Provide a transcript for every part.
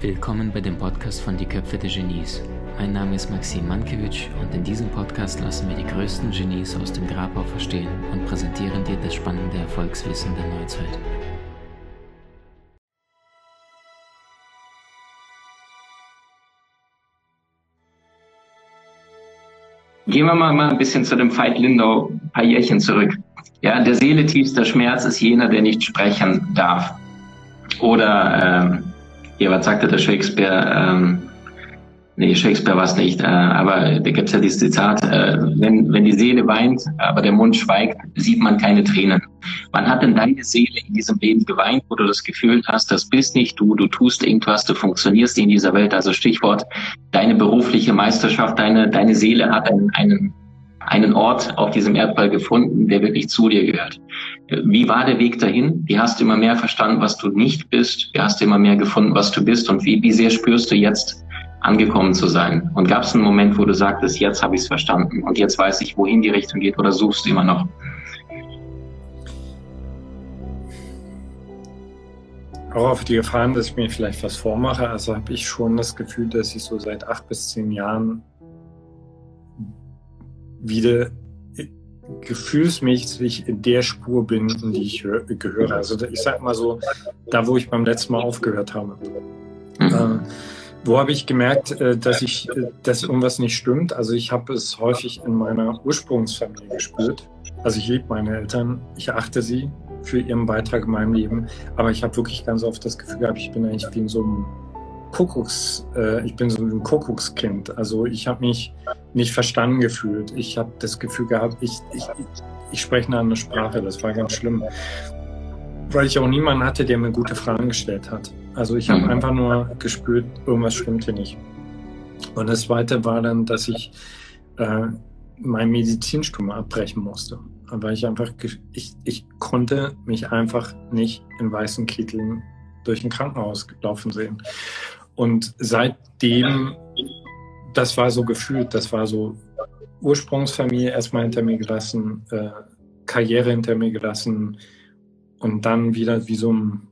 Willkommen bei dem Podcast von Die Köpfe der Genies. Mein Name ist Maxim Mankewitsch und in diesem Podcast lassen wir die größten Genies aus dem Grabau verstehen und präsentieren dir das spannende Erfolgswissen der Neuzeit. Gehen wir mal, mal ein bisschen zu dem Veit Lindau ein paar Jährchen zurück. Ja, der Seele tiefster Schmerz ist jener, der nicht sprechen darf. Oder, ähm, ja, was sagte der Shakespeare? Ähm, nee, Shakespeare war es nicht, äh, aber da gibt es ja dieses Zitat, äh, wenn, wenn die Seele weint, aber der Mund schweigt, sieht man keine Tränen. Wann hat denn deine Seele in diesem Leben geweint, wo du das Gefühl hast, das bist nicht du, du tust irgendwas, du funktionierst in dieser Welt, also Stichwort, deine berufliche Meisterschaft, deine, deine Seele hat einen, einen einen Ort auf diesem Erdball gefunden, der wirklich zu dir gehört. Wie war der Weg dahin? Wie hast du immer mehr verstanden, was du nicht bist? Wie hast du immer mehr gefunden, was du bist? Und wie, wie sehr spürst du jetzt, angekommen zu sein? Und gab es einen Moment, wo du sagtest, jetzt habe ich es verstanden und jetzt weiß ich, wohin die Richtung geht oder suchst du immer noch? Auch auf die Gefahren, dass ich mir vielleicht was vormache, also habe ich schon das Gefühl, dass ich so seit acht bis zehn Jahren wieder gefühlsmäßig in der Spur bin, in die ich gehöre. Also ich sag mal so, da wo ich beim letzten Mal aufgehört habe. Mhm. Äh, wo habe ich gemerkt, äh, dass ich, äh, dass irgendwas nicht stimmt? Also ich habe es häufig in meiner Ursprungsfamilie gespürt. Also ich liebe meine Eltern, ich achte sie für ihren Beitrag in meinem Leben, aber ich habe wirklich ganz oft das Gefühl gehabt, ich bin eigentlich wie in so einem Kuckucks, äh, ich bin so ein Kuckuckskind. Also ich habe mich nicht verstanden gefühlt. Ich habe das Gefühl gehabt, ich, ich, ich spreche eine andere Sprache. Das war ganz schlimm. Weil ich auch niemanden hatte, der mir gute Fragen gestellt hat. Also ich habe mhm. einfach nur gespürt, irgendwas stimmt hier nicht. Und das Zweite war dann, dass ich äh, mein Medizinstudium abbrechen musste. Aber ich einfach, ich, ich konnte mich einfach nicht in weißen Kitteln durch ein Krankenhaus laufen sehen. Und seitdem, das war so gefühlt, das war so Ursprungsfamilie erstmal hinter mir gelassen, äh, Karriere hinter mir gelassen und dann wieder wie so ein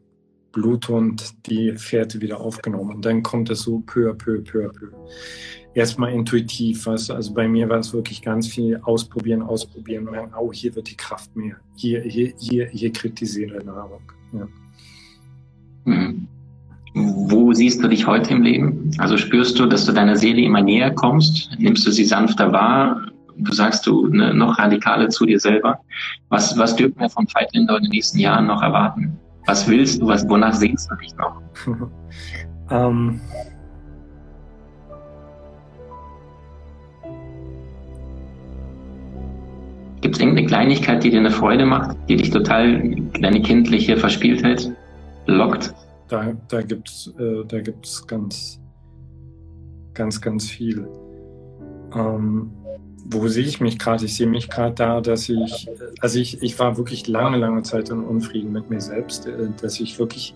Bluthund die Fährte wieder aufgenommen. Und dann kommt es so peu à peu, peu à peu. Erstmal intuitiv, was, also bei mir war es wirklich ganz viel ausprobieren, ausprobieren, merken, oh, hier wird die Kraft mehr. Hier, hier, hier, hier kriegt die Seele Nahrung. Ja. Mhm. Wo siehst du dich heute im Leben? Also spürst du, dass du deiner Seele immer näher kommst? Nimmst du sie sanfter wahr? Du sagst du ne, noch radikaler zu dir selber. Was, was dürfen wir vom Feitländer in den nächsten Jahren noch erwarten? Was willst du? Was, wonach sehnst du dich noch? Ähm. Gibt es irgendeine Kleinigkeit, die dir eine Freude macht, die dich total deine kindliche Verspieltheit lockt? Da, da gibt es äh, gibt's ganz, ganz, ganz viel. Ähm, wo sehe ich mich gerade? Ich sehe mich gerade da, dass ich, also ich, ich war wirklich lange, lange Zeit in Unfrieden mit mir selbst, äh, dass ich wirklich,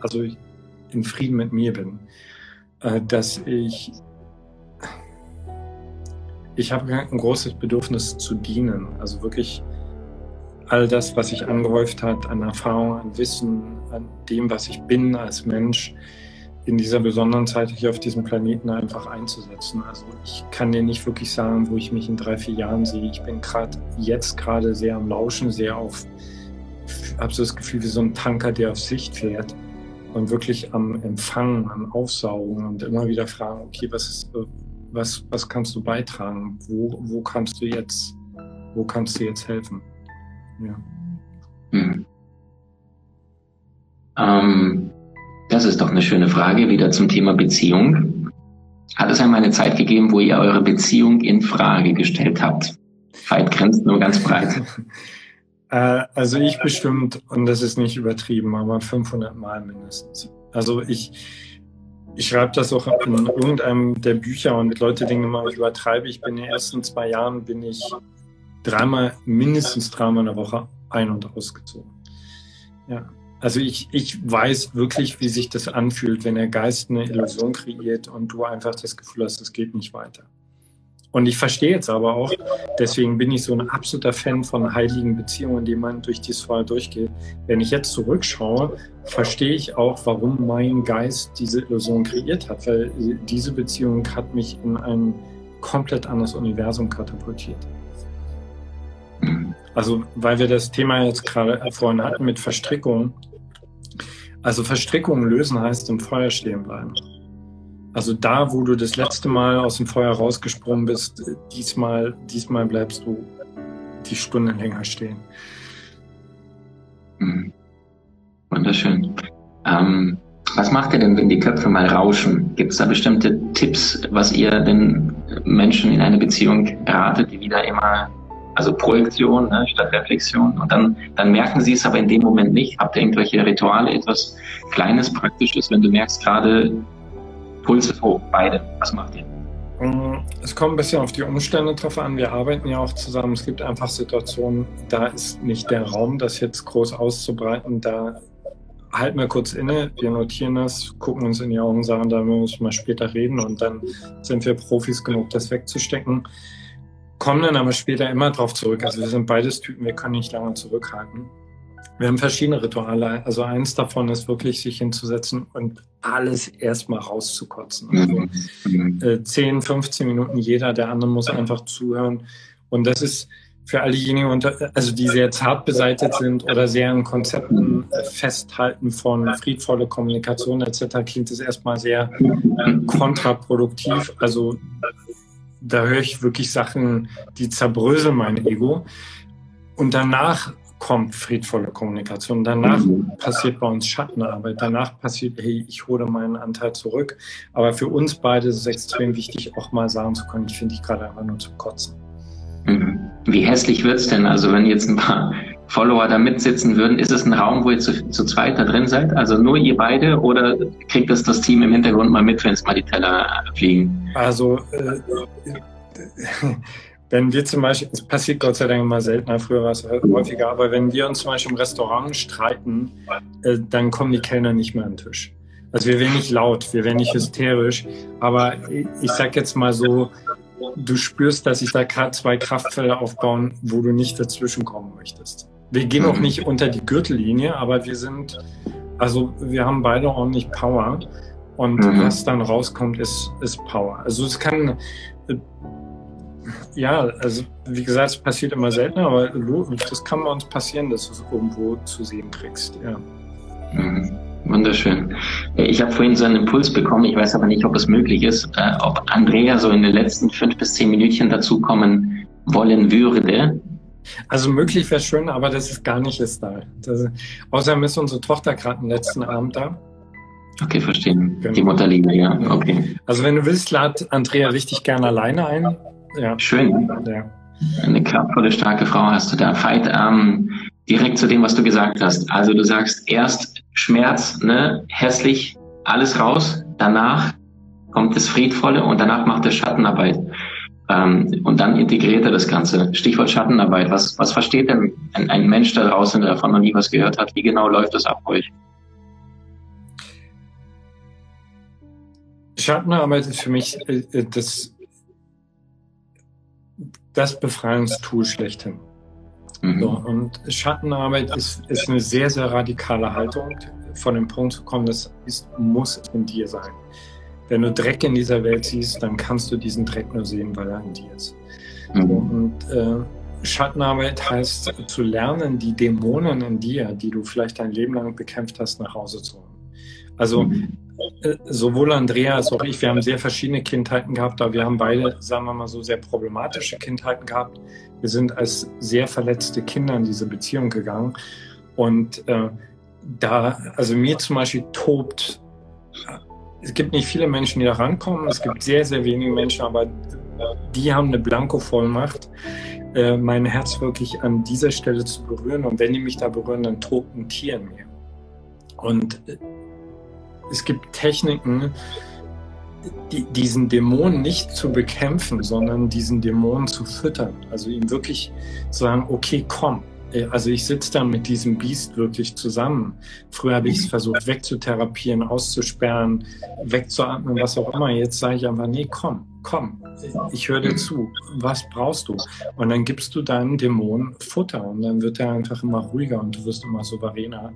also in Frieden mit mir bin, äh, dass ich, ich habe ein großes Bedürfnis zu dienen, also wirklich all das, was sich angehäuft hat an Erfahrung, an Wissen, an dem, was ich bin als Mensch, in dieser besonderen Zeit hier auf diesem Planeten einfach einzusetzen. Also ich kann dir nicht wirklich sagen, wo ich mich in drei, vier Jahren sehe. Ich bin gerade jetzt gerade sehr am Lauschen, sehr auf, habe so das Gefühl wie so ein Tanker, der auf Sicht fährt und wirklich am Empfangen, am Aufsaugen und immer wieder fragen, okay, was ist, was, was kannst du beitragen? Wo, wo kannst du jetzt, wo kannst du jetzt helfen? Ja. Hm. Ähm, das ist doch eine schöne Frage, wieder zum Thema Beziehung. Hat es einmal eine Zeit gegeben, wo ihr eure Beziehung in Frage gestellt habt? Weit grenzt nur ganz breit. Äh, also ich bestimmt, und das ist nicht übertrieben, aber 500 Mal mindestens. Also ich, ich schreibe das auch in irgendeinem der Bücher und Leute denken immer, ich übertreibe. Ich bin in den ersten zwei Jahren bin ich dreimal, mindestens dreimal in der Woche ein- und ausgezogen. Ja. Also ich, ich weiß wirklich, wie sich das anfühlt, wenn der Geist eine Illusion kreiert und du einfach das Gefühl hast, es geht nicht weiter. Und ich verstehe jetzt aber auch, deswegen bin ich so ein absoluter Fan von heiligen Beziehungen, die man durch dieses Feuer durchgeht. Wenn ich jetzt zurückschaue, verstehe ich auch, warum mein Geist diese Illusion kreiert hat, weil diese Beziehung hat mich in ein komplett anderes Universum katapultiert. Also, weil wir das Thema jetzt gerade vorhin hatten mit Verstrickung. Also Verstrickungen lösen heißt im Feuer stehen bleiben. Also da, wo du das letzte Mal aus dem Feuer rausgesprungen bist, diesmal, diesmal bleibst du die Stunden länger stehen. Mhm. Wunderschön. Ähm, was macht ihr denn, wenn die Köpfe mal rauschen? Gibt es da bestimmte Tipps, was ihr den Menschen in eine Beziehung ratet, die wieder immer, also Projektion ne, statt Reflexion? Und dann, dann merken sie es aber in dem Moment nicht. Habt ihr irgendwelche Rituale, etwas Kleines, Praktisches, wenn du merkst gerade, Puls ist hoch, beide. Was macht ihr? Mm, es kommt ein bisschen auf die Umstände drauf an. Wir arbeiten ja auch zusammen. Es gibt einfach Situationen, da ist nicht der Raum, das jetzt groß auszubreiten. Da halten wir kurz inne, wir notieren das, gucken uns in die Augen, sagen, da müssen wir später reden und dann sind wir Profis genug, das wegzustecken. Kommen dann aber später immer drauf zurück. Also wir sind beides Typen, wir können nicht lange zurückhalten. Wir haben verschiedene Rituale. Also eins davon ist wirklich, sich hinzusetzen und alles erstmal rauszukotzen. Also mhm. äh, 10, 15 Minuten jeder, der andere muss einfach zuhören. Und das ist für all diejenigen, also die sehr zart beseitigt sind oder sehr an Konzepten äh, festhalten von friedvolle Kommunikation etc., klingt es erstmal sehr kontraproduktiv. Also da höre ich wirklich Sachen, die zerbröseln mein Ego. Und danach kommt friedvolle Kommunikation. Danach mhm. passiert bei uns Schattenarbeit. Danach passiert, hey, ich hole meinen Anteil zurück. Aber für uns beide ist es extrem wichtig, auch mal sagen zu können, ich finde dich gerade einfach nur zu kotzen. Mhm. Wie hässlich wird es denn? Also wenn jetzt ein paar Follower da mitsitzen würden, ist es ein Raum, wo ihr zu, zu zweit da drin seid? Also nur ihr beide oder kriegt das das Team im Hintergrund mal mit, wenn es mal die Teller fliegen? Also äh, wenn wir zum Beispiel, es passiert Gott sei Dank immer seltener, früher war es häufiger, aber wenn wir uns zum Beispiel im Restaurant streiten, äh, dann kommen die Kellner nicht mehr an den Tisch. Also wir werden nicht laut, wir werden nicht hysterisch, aber ich, sag jetzt mal so, du spürst, dass sich da gerade zwei Kraftfelder aufbauen, wo du nicht dazwischen kommen möchtest. Wir gehen auch nicht unter die Gürtellinie, aber wir sind, also wir haben beide ordentlich Power und mhm. was dann rauskommt, ist, ist Power. Also es kann, ja, also wie gesagt, es passiert immer seltener, aber das kann bei uns passieren, dass du es irgendwo zu sehen kriegst. Ja. Mhm. Wunderschön. Ich habe vorhin so einen Impuls bekommen, ich weiß aber nicht, ob es möglich ist, äh, ob Andrea so in den letzten fünf bis zehn Minütchen dazukommen wollen würde. Also möglich wäre schön, aber das ist gar nicht ist da. Das, außerdem ist unsere Tochter gerade am letzten Abend da. Okay, verstehen. Genau. Die Mutterliebe, ja. Okay. Also wenn du willst, lad Andrea richtig gerne alleine ein. Ja. Schön. Ja. Eine kraftvolle, starke Frau hast du da. Veit, ähm, direkt zu dem, was du gesagt hast. Also du sagst erst Schmerz, ne, hässlich, alles raus. Danach kommt das Friedvolle und danach macht er Schattenarbeit. Ähm, und dann integriert er das Ganze. Stichwort Schattenarbeit. Was, was versteht denn ein, ein Mensch da draußen, der davon noch nie was gehört hat? Wie genau läuft das ab euch? Schattenarbeit ist für mich äh, das das Befreiungstool schlechthin. Mhm. So, und Schattenarbeit ist, ist eine sehr, sehr radikale Haltung, von dem Punkt zu kommen, das ist, muss in dir sein. Wenn du Dreck in dieser Welt siehst, dann kannst du diesen Dreck nur sehen, weil er in dir ist. Mhm. Und äh, Schattenarbeit heißt zu lernen, die Dämonen in dir, die du vielleicht dein Leben lang bekämpft hast, nach Hause zu holen. Also mhm. Äh, sowohl Andrea als auch ich, wir haben sehr verschiedene Kindheiten gehabt, aber wir haben beide, sagen wir mal so, sehr problematische Kindheiten gehabt. Wir sind als sehr verletzte Kinder in diese Beziehung gegangen. Und äh, da, also mir zum Beispiel tobt, es gibt nicht viele Menschen, die da rankommen. Es gibt sehr, sehr wenige Menschen, aber die haben eine Blanko-Vollmacht, äh, mein Herz wirklich an dieser Stelle zu berühren. Und wenn die mich da berühren, dann tobt ein Tier in mir. Und äh, es gibt Techniken, die, diesen Dämon nicht zu bekämpfen, sondern diesen Dämon zu füttern. Also ihm wirklich zu sagen, okay, komm, Äh, also ich sitze dann mit diesem Biest wirklich zusammen. Früher habe ich es versucht wegzutherapieren, auszusperren, wegzuatmen, was auch immer. Jetzt sage ich einfach, nee, komm, komm, ich höre dir zu. Was brauchst du? Und dann gibst du deinem Dämon Futter und dann wird er einfach immer ruhiger und du wirst immer souveräner.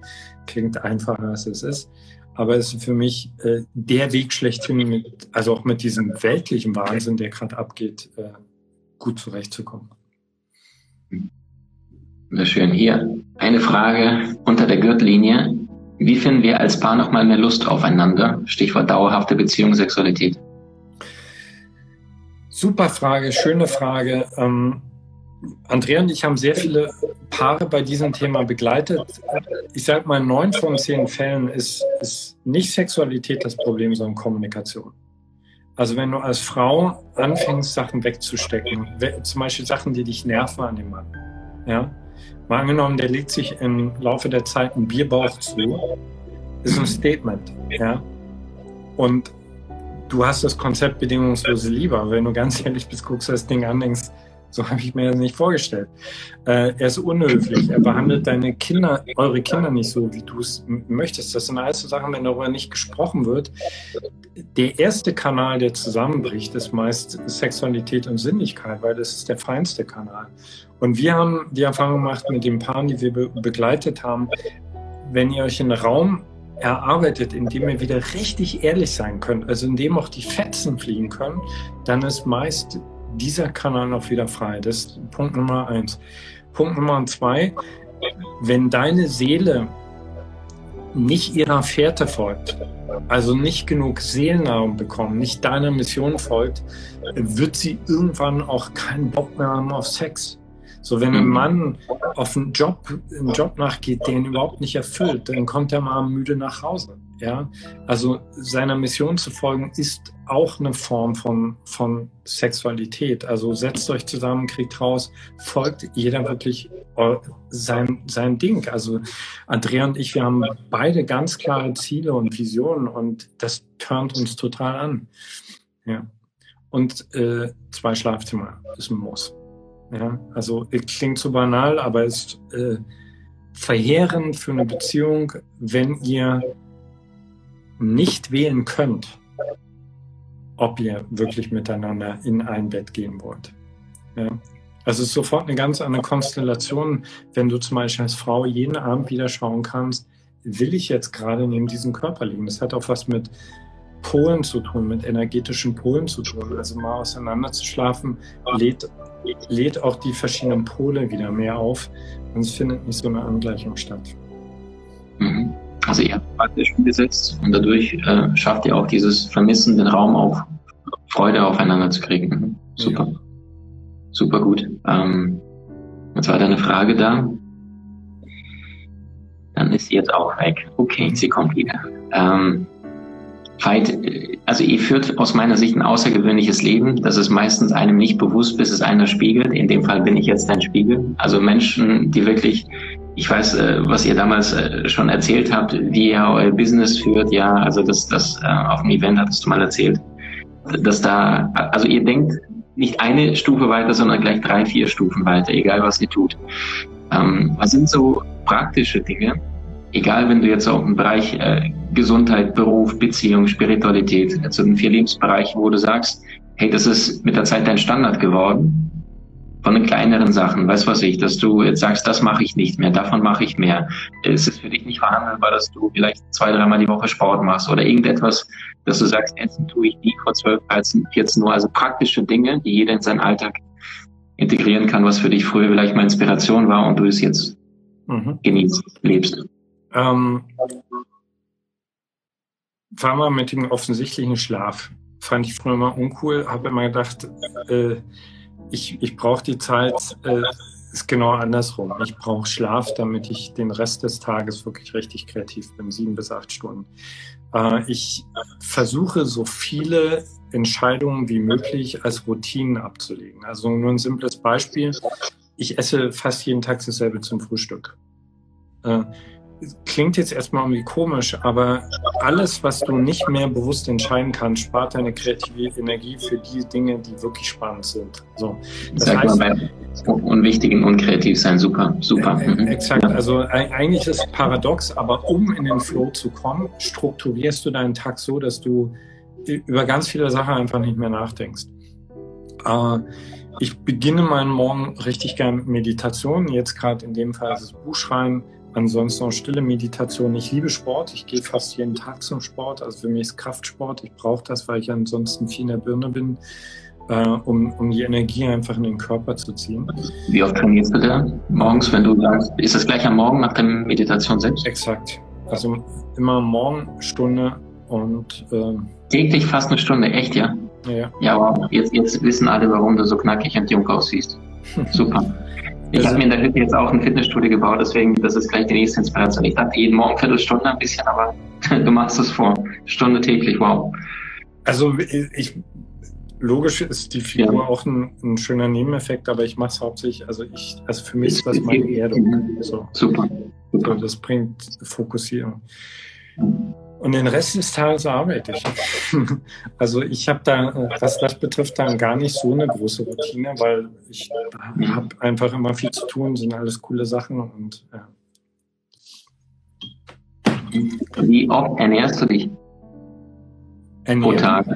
Klingt einfacher, als es ist. Aber es ist für mich äh, der Weg schlechthin, mit, also auch mit diesem weltlichen Wahnsinn, der gerade abgeht, äh, gut zurechtzukommen. Sehr schön. Hier eine Frage unter der Gürtellinie. Wie finden wir als Paar nochmal mehr Lust aufeinander? Stichwort dauerhafte Beziehung, Sexualität. Super Frage, schöne Frage. Ähm, Andrea und ich haben sehr viele Paare bei diesem Thema begleitet. Ich sage mal, neun von zehn Fällen ist, ist nicht Sexualität das Problem, sondern Kommunikation. Also wenn du als Frau anfängst, Sachen wegzustecken, zum Beispiel Sachen, die dich nerven an dem Mann, ja, mal angenommen, der legt sich im Laufe der Zeit einen Bierbauch zu, ist ein Statement, ja, und du hast das Konzept bedingungslose Liebe, wenn du ganz ehrlich bist, guckst du das Ding an, denkst, so habe ich mir das nicht vorgestellt. Äh, er ist unhöflich. Er behandelt deine Kinder, eure Kinder nicht so, wie du es möchtest. Das sind alles so Sachen, wenn darüber nicht gesprochen wird. Der erste Kanal, der zusammenbricht, ist meist Sexualität und Sinnlichkeit, weil das ist der feinste Kanal. Und wir haben die Erfahrung gemacht mit den Paaren, die wir be begleitet haben, wenn ihr euch in einen Raum erarbeitet, in dem ihr wieder richtig ehrlich sein könnt, also in dem auch die Fetzen fliegen können, dann ist meist dieser Kanal noch wieder frei. Das ist Punkt Nummer eins. Punkt Nummer zwei, wenn deine Seele nicht ihrer Fährte folgt, also nicht genug Seelennahrung bekommt, nicht deiner Mission folgt, wird sie irgendwann auch keinen Bock mehr haben auf Sex. So, wenn ein mhm. Mann auf einen Job, einen Job nachgeht, den überhaupt nicht erfüllt, dann kommt er mal müde nach Hause. Ja, also seiner Mission zu folgen ist auch eine Form von, von Sexualität. Also setzt euch zusammen, kriegt raus, folgt jeder wirklich sein, sein Ding. Also Andrea und ich, wir haben beide ganz klare Ziele und Visionen und das turnt uns total an. Ja. Und äh, zwei Schlafzimmer ist ein Muss. Ja, also klingt so banal, aber ist äh, verheerend für eine Beziehung, wenn ihr nicht wählen könnt, ob ihr wirklich miteinander in ein Bett gehen wollt. Ja. Also es ist sofort eine ganz andere Konstellation, wenn du zum Beispiel als Frau jeden Abend wieder schauen kannst, will ich jetzt gerade neben diesem Körper liegen. Das hat auch was mit Polen zu tun, mit energetischen Polen zu tun. Also mal auseinander zu schlafen, lädt lädt auch die verschiedenen Pole wieder mehr auf und es findet nicht so eine Angleichung statt. Mhm. Also ihr habt praktisch umgesetzt und dadurch äh, schafft ihr auch dieses Vermissen, den Raum auf Freude aufeinander zu kriegen. Mhm. Super. Ja. Super gut. Ähm, jetzt war da eine Frage da. Dann ist sie jetzt auch weg. Okay, sie kommt wieder. Ähm, Veit, also ihr führt aus meiner Sicht ein außergewöhnliches Leben. Das ist meistens einem nicht bewusst, bis es einer spiegelt. In dem Fall bin ich jetzt dein Spiegel. Also Menschen, die wirklich, ich weiß, äh, was ihr damals äh, schon erzählt habt, wie ihr euer Business führt. Ja, also das, das äh, auf dem Event hattest du mal erzählt, dass da, also ihr denkt nicht eine Stufe weiter, sondern gleich drei, vier Stufen weiter, egal was ihr tut. Ähm, was sind so praktische Dinge, egal wenn du jetzt auch im Bereich Gesundheit, Beruf, Beziehung, Spiritualität, also in vier Lebensbereichen, wo du sagst, hey, das ist mit der Zeit dein Standard geworden, von den kleineren Sachen, weißt was ich, dass du jetzt sagst, das mache ich nicht mehr, davon mache ich mehr. Es ist für dich nicht verhandelbar, dass du vielleicht zwei, dreimal die Woche Sport machst oder irgendetwas, dass du sagst, Essen tue ich nie vor 12, 13, 14 Uhr. Also praktische Dinge, die jeder in seinen Alltag integrieren kann, was für dich früher vielleicht mal Inspiration war und du es jetzt mhm. genießt, lebst. Ähm, fangen wir mit dem offensichtlichen Schlaf. Fand ich früher mal uncool, habe immer gedacht, äh, ich, ich brauche die Zeit, äh, ist genau andersrum. Ich brauche Schlaf, damit ich den Rest des Tages wirklich richtig kreativ bin, sieben bis acht Stunden. Äh, ich versuche so viele Entscheidungen wie möglich als Routinen abzulegen. Also nur ein simples Beispiel. Ich esse fast jeden Tag dasselbe zum Frühstück. Äh, klingt jetzt erstmal irgendwie komisch, aber alles, was du nicht mehr bewusst entscheiden kannst, spart deine kreative Energie für die Dinge, die wirklich spannend sind. So. Das Sag heißt, mal unwichtigen unkreativ sein, super, super. Äh, mhm. Exakt, also eigentlich ist es paradox, aber um in den Flow zu kommen, strukturierst du deinen Tag so, dass du über ganz viele Sachen einfach nicht mehr nachdenkst. Äh, ich beginne meinen Morgen richtig gern mit Meditation. Jetzt gerade in dem Fall ist es Buchschreiben, ansonsten auch stille Meditation. Ich liebe Sport. Ich gehe fast jeden Tag zum Sport. Also für mich ist Kraftsport. Ich brauche das, weil ich ansonsten viel in der Birne bin, äh, um, um die Energie einfach in den Körper zu ziehen. Wie oft trainierst du da morgens, wenn du sagst, ist das gleich am Morgen nach der Meditation selbst? Exakt. Also immer morgen Stunde und ähm, täglich fast eine Stunde, echt, ja? Ja. Ja, wow. Jetzt, jetzt wissen alle, warum du so knackig und jung aussiehst. Super. Ich also, habe mir in der Hütte jetzt auch ein Fitnessstudio gebaut, deswegen, das ist gleich die nächste Inspiration. Ich dachte jeden Morgen Viertelstunde ein bisschen, aber du machst es vor. Stunde täglich, wow. Also ich, logisch ist die Figur ja. auch ein, ein, schöner Nebeneffekt, aber ich mache es hauptsächlich, also ich, also für mich ist das meine Erdung. So. Super. So, das bringt Fokussierung. Und den Rest des Tages arbeite ich. Also ich habe da, was das betrifft, dann gar nicht so eine große Routine, weil ich habe einfach immer viel zu tun, sind alles coole Sachen und ja. Wie oft ernährst du dich Ernähren. pro Tag?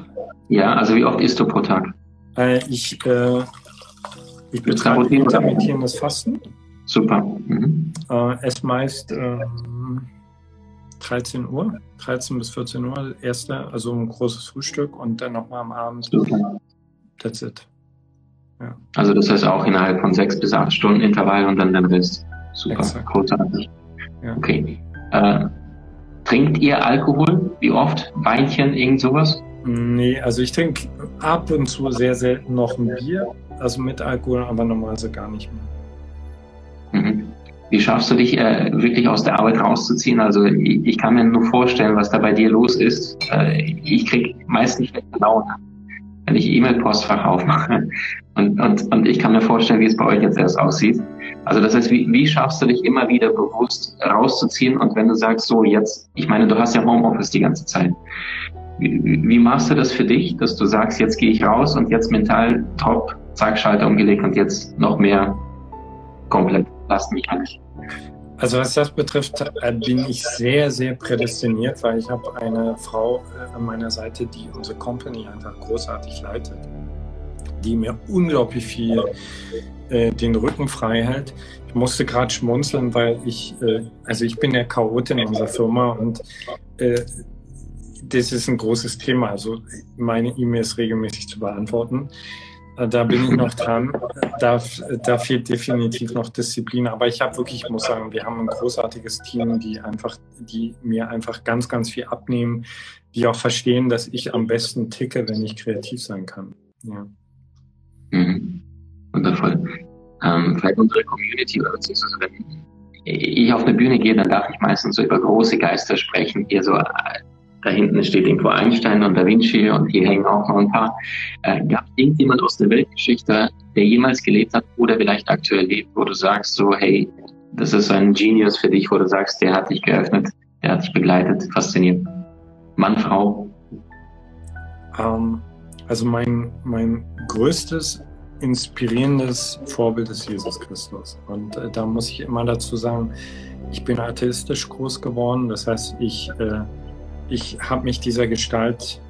Ja, also wie oft isst du pro Tag? Äh, ich äh, ich betreibe intermittierendes Fasten. Super. Mhm. Äh, esse meist ähm, 13 Uhr, 13 bis 14 Uhr, erste, also ein großes Frühstück und dann nochmal am Abend. That's it. Ja. Also das heißt auch innerhalb von sechs bis acht Stunden Intervall und dann den Rest. Super, Exakt. großartig. Ja. Okay. Äh, trinkt ihr Alkohol? Wie oft? Weinchen, irgend sowas? Nee, also ich trinke ab und zu sehr selten noch ein Bier, also mit Alkohol, aber normalerweise gar nicht mehr. Mhm. Wie schaffst du dich äh, wirklich aus der Arbeit rauszuziehen? Also ich, ich, kann mir nur vorstellen, was da bei dir los ist. Äh, ich krieg meistens schlechte Laune, wenn ich E-Mail-Postfach aufmache. Und, und, und ich kann mir vorstellen, wie es bei euch jetzt erst aussieht. Also das heißt, wie, wie schaffst du dich immer wieder bewusst rauszuziehen? Und wenn du sagst, so jetzt, ich meine, du hast ja Homeoffice die ganze Zeit. Wie, wie machst du das für dich, dass du sagst, jetzt gehe ich raus und jetzt mental top, zack, Schalter umgelegt und jetzt noch mehr komplett mich nicht. Also was das betrifft, äh, bin ich sehr, sehr prädestiniert, weil ich habe eine Frau äh, an meiner Seite, die unsere Company einfach großartig leitet, die mir unglaublich viel äh, den Rücken frei hält. Ich musste gerade schmunzeln, weil ich, äh, also ich bin der Chaot in unserer Firma und äh, das ist ein großes Thema, also meine E-Mails regelmäßig zu beantworten. Äh, da bin ich noch dran. Da, da fehlt definitiv noch Disziplin. Aber ich habe wirklich, ich muss sagen, wir haben ein großartiges Team, die einfach, die mir einfach ganz, ganz viel abnehmen, die auch verstehen, dass ich am besten ticke, wenn ich kreativ sein kann. Ja. Mhm. Wundervoll. Ähm, vielleicht unsere Community, beziehungsweise wenn ich auf eine Bühne gehe, dann darf ich meistens so über große Geister sprechen, eher so da hinten steht irgendwo Einstein und Da Vinci und hier hängen auch noch ein paar. Äh, gab irgendjemand aus der Weltgeschichte, der jemals gelebt hat oder vielleicht aktuell lebt, wo du sagst so, hey, das ist ein Genius für dich, wo du sagst, der hat dich geöffnet, der hat dich begleitet, fasziniert. Mann, Frau? Um, ähm, also mein, mein größtes inspirierendes Vorbild ist Jesus Christus. Und äh, da muss ich immer dazu sagen, ich bin atheistisch groß geworden. Das heißt, ich äh, ich habe mich dieser Gestalt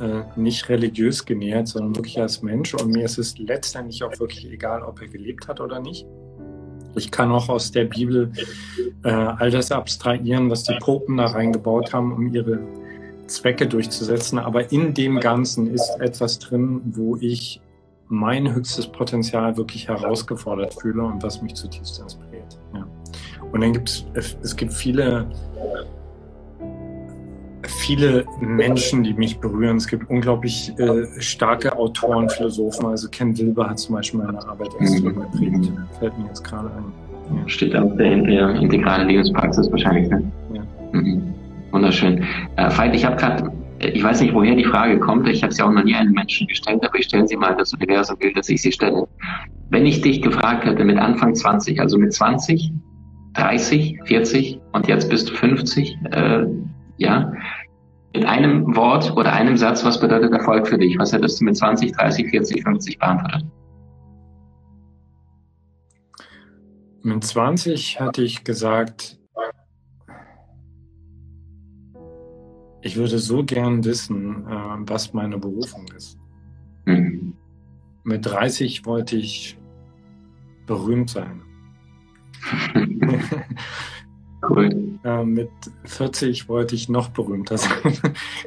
äh, nicht religiös genähert, sondern wirklich als Mensch. Und mir ist es letztendlich auch wirklich egal, ob er gelebt hat oder nicht. Ich kann auch aus der Bibel äh, all das abstrahieren, was die Popen da reingebaut haben, um ihre Zwecke durchzusetzen. Aber in dem Ganzen ist etwas drin, wo ich mein höchstes Potenzial wirklich herausgefordert fühle und was mich zutiefst inspiriert. Ja. Und dann gibt es, es gibt viele viele Menschen, die mich berühren. Es gibt unglaublich äh, starke Autoren, Philosophen. Also Ken Wilber hat zum Beispiel meine Arbeit extrem mhm. geprägt. Fällt mir jetzt gerade ein. Ja. Steht auch der, der integrale Lebenspraxis wahrscheinlich. Ne? Ja. Mhm. Wunderschön. Äh, Veit, ich habe gerade, ich weiß nicht, woher die Frage kommt. Ich habe sie auch noch nie einem Menschen gestellt, aber ich stelle sie mal, das Universum will, dass ich sie stelle. Wenn ich dich gefragt hätte mit Anfang 20, also mit 20, 30, 40 und jetzt bist du 50, äh, ja. Mit einem Wort oder einem Satz, was bedeutet Erfolg für dich? Was hättest du mit 20, 30, 40, 50 beantwortet? Mit 20 hatte ich gesagt, ich würde so gern wissen, äh, was meine Berufung ist. Mhm. Mit 30 wollte ich berühmt sein. cool. Äh, mit 40 wollte ich noch berühmter sein.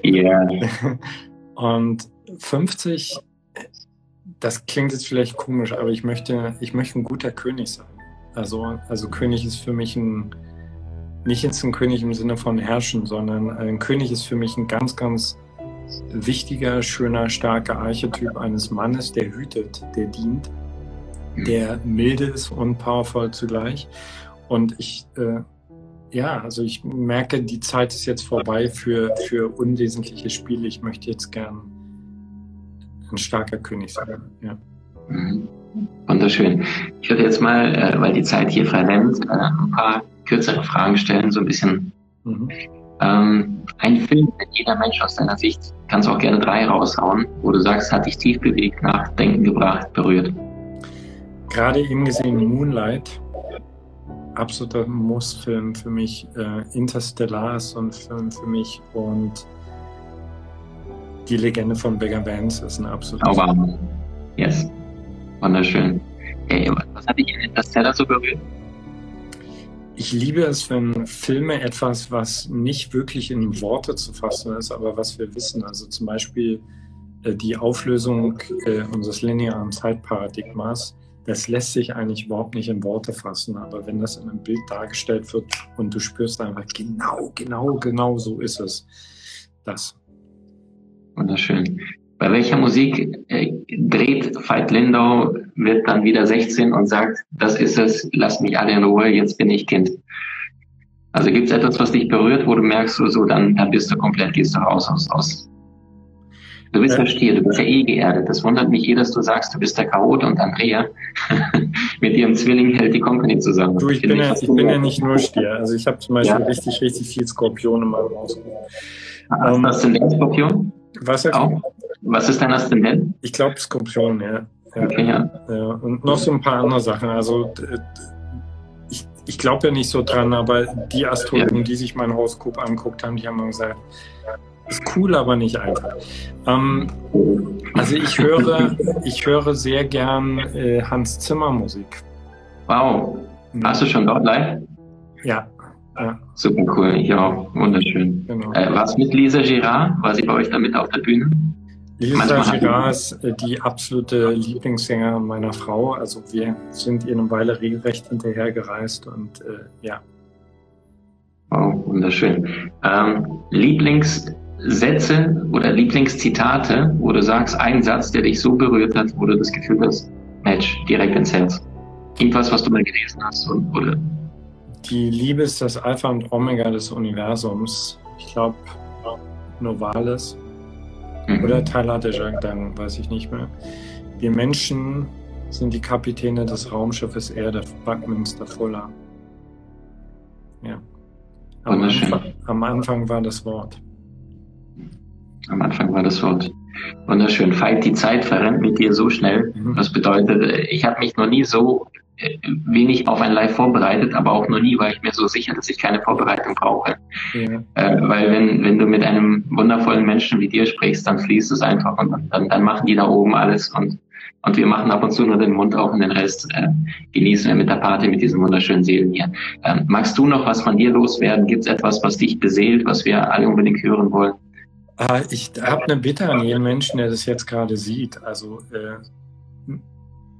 Ja. Yeah. Und 50, das klingt jetzt vielleicht komisch, aber ich möchte, ich möchte ein guter König sein. Also, also König ist für mich ein, nicht jetzt ein König im Sinne von herrschen, sondern ein König ist für mich ein ganz, ganz wichtiger, schöner, starker Archetyp eines Mannes, der hütet, der dient, der milde ist und powerful zugleich. Und ich, äh, ja, also ich merke, die Zeit ist jetzt vorbei für, für unwesentliche Spiele. Ich möchte jetzt gern ein starker König sein. Ja. Mhm. Wunderschön. Ich würde jetzt mal, äh, weil die Zeit hier verrennt, äh, ein paar kürzere Fragen stellen, so ein bisschen. Mhm. Ähm, ein Film, den jeder Mensch aus deiner Sicht, kannst du auch gerne drei raushauen, wo du sagst, hat dich tief bewegt, nachdenken gebracht, berührt. Gerade eben gesehen Moonlight, absoluter Muss-Film für mich. Äh, Interstellar ist so ein Film für mich und die Legende von Beggar Vance ist ein absoluter. Oh, wow. Yes. Wunderschön. Hey, was hat dich in Interstellar so berührt? Ich liebe es, wenn Filme etwas, was nicht wirklich in Worte zu fassen ist, aber was wir wissen, also zum Beispiel äh, die Auflösung äh, unseres linearen Zeitparadigmas, das lässt sich eigentlich überhaupt nicht in Worte fassen, aber wenn das in einem Bild dargestellt wird und du spürst einfach, genau, genau, genau so ist es. Das. Wunderschön. Bei welcher Musik äh, dreht Veit Lindau, wird dann wieder 16 und sagt, das ist es, lass mich alle in Ruhe, jetzt bin ich Kind. Also gibt es etwas, was dich berührt, wo du merkst, so, dann, dann bist du komplett, gehst du raus aus, aus. Du bist ja Stier, du bist ja eh geerdet. Das wundert mich eh, dass du sagst, du bist der Chaot und Andrea mit ihrem Zwilling hält die Company zusammen. Du, ich, bin, ja, ich bin ja nicht nur Stier. Also ich habe zum Beispiel ja. richtig, richtig viel Skorpion in meinem Haus. Was um, ist denn der Skorpion? Was auch? Was ist dein Aszendent? Ich glaube Skorpion, ja. ja. Okay, ja. ja. Und noch so ein paar andere Sachen. Also ich, ich glaube ja nicht so dran, aber die Astrologen, ja. die sich mein Horoskop anguckt haben, die haben gesagt, ist cool, aber nicht einfach. Ähm, also ich höre, ich höre sehr gern äh, Hans Zimmer Musik. Wow. Hast du schon dort live? Ja. ja. Super cool, ich auch. Wunderschön. Genau. Äh, was mit Lisa Girard? War sie bei euch da mit auf der Bühne? Lisa Girard ist äh, die absolute Lieblingssängerin meiner Frau. Also wir sind ihr eine Weile regelrecht hinterhergereist und äh, ja. Wow, wunderschön. Ähm, Lieblingssätze oder Lieblingszitate, wo du sagst, ein Satz, der dich so berührt hat, wo du das Gefühl hast, Match, direkt ins Herz. Irgendwas, was du mal gelesen hast und, oder? Die Liebe ist das Alpha und Omega des Universums. Ich glaube, Novalis Mhm. Oder Tyler de Jardin, weiß ich nicht mehr. Wir Menschen sind die Kapitäne des Raumschiffes Erde, Buckminster Fuller. Ja. Am Anfang, am Anfang war das Wort. Am Anfang war das Wort. Wunderschön. Fight, die Zeit verrennt mit dir so schnell. Mhm. Das bedeutet, ich habe mich noch nie so wenig auf ein Live vorbereitet, aber auch noch nie war ich mir so sicher, dass ich keine Vorbereitung brauche. Ja. Äh, weil wenn, wenn du mit einem wundervollen Menschen wie dir sprichst, dann fließt es einfach und dann, dann machen die da oben alles und, und wir machen ab und zu nur den Mund auf und den Rest äh, genießen wir mit der Party, mit diesen wunderschönen Seelen hier. Ähm, magst du noch was von dir loswerden? Gibt es etwas, was dich beseelt, was wir alle unbedingt hören wollen? Ah, ich habe eine Bitte an jeden Menschen, der das jetzt gerade sieht. Also äh,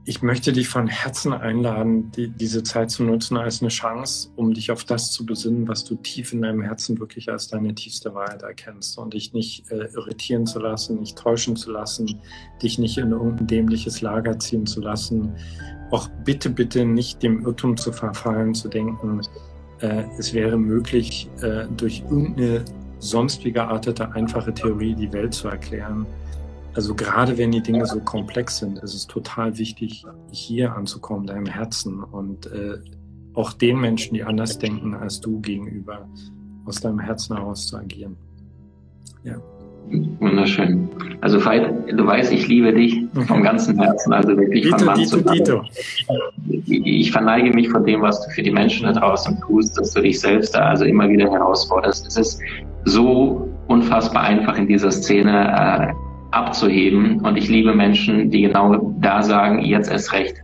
ich möchte dich von Herzen einladen, die, diese Zeit zu nutzen als eine Chance, um dich auf das zu besinnen, was du tief in deinem Herzen wirklich als deine tiefste Wahrheit erkennst und dich nicht äh, irritieren zu lassen, nicht täuschen zu lassen, dich nicht in irgendein dämliches Lager ziehen zu lassen. Auch bitte, bitte nicht dem Irrtum zu verfallen, zu denken, äh, es wäre möglich, äh, durch irgendeine sonst wie geartete, einfache Theorie die Welt zu erklären also gerade wenn die Dinge so komplex sind, ist es total wichtig, hier anzukommen, deinem Herzen und äh, auch den Menschen, die anders denken als du gegenüber, aus deinem Herzen heraus zu agieren. Ja. Wunderschön. Also Veit, du weißt, ich liebe dich vom ganzen Herzen, also wirklich Dito, von Mann Dito, zu Mann. Dito. Ich verneige mich von dem, was du für die Menschen da draußen tust, dass du dich selbst da also immer wieder herausforderst. Es ist so unfassbar einfach in dieser Szene äh, abzuheben und ich liebe Menschen, die genau da sagen, jetzt erst recht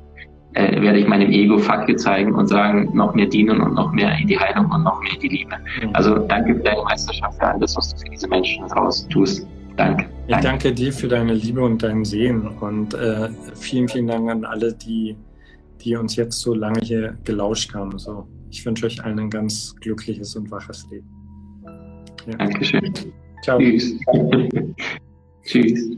äh, werde ich meinem Ego Fakte zeigen und sagen, noch mehr dienen und noch mehr in die Heilung und noch mehr in die Liebe. Mhm. Also danke für deine Meisterschaft, für alles, was du für diese Menschen raus tust. Danke. Ich danke. danke dir für deine Liebe und dein Sehen und äh, vielen, vielen Dank an alle, die, die uns jetzt so lange hier gelauscht haben. So, ich wünsche euch allen ein ganz glückliches und waches Leben. Ja. Dankeschön. Ciao. Tschüss. Tschüss.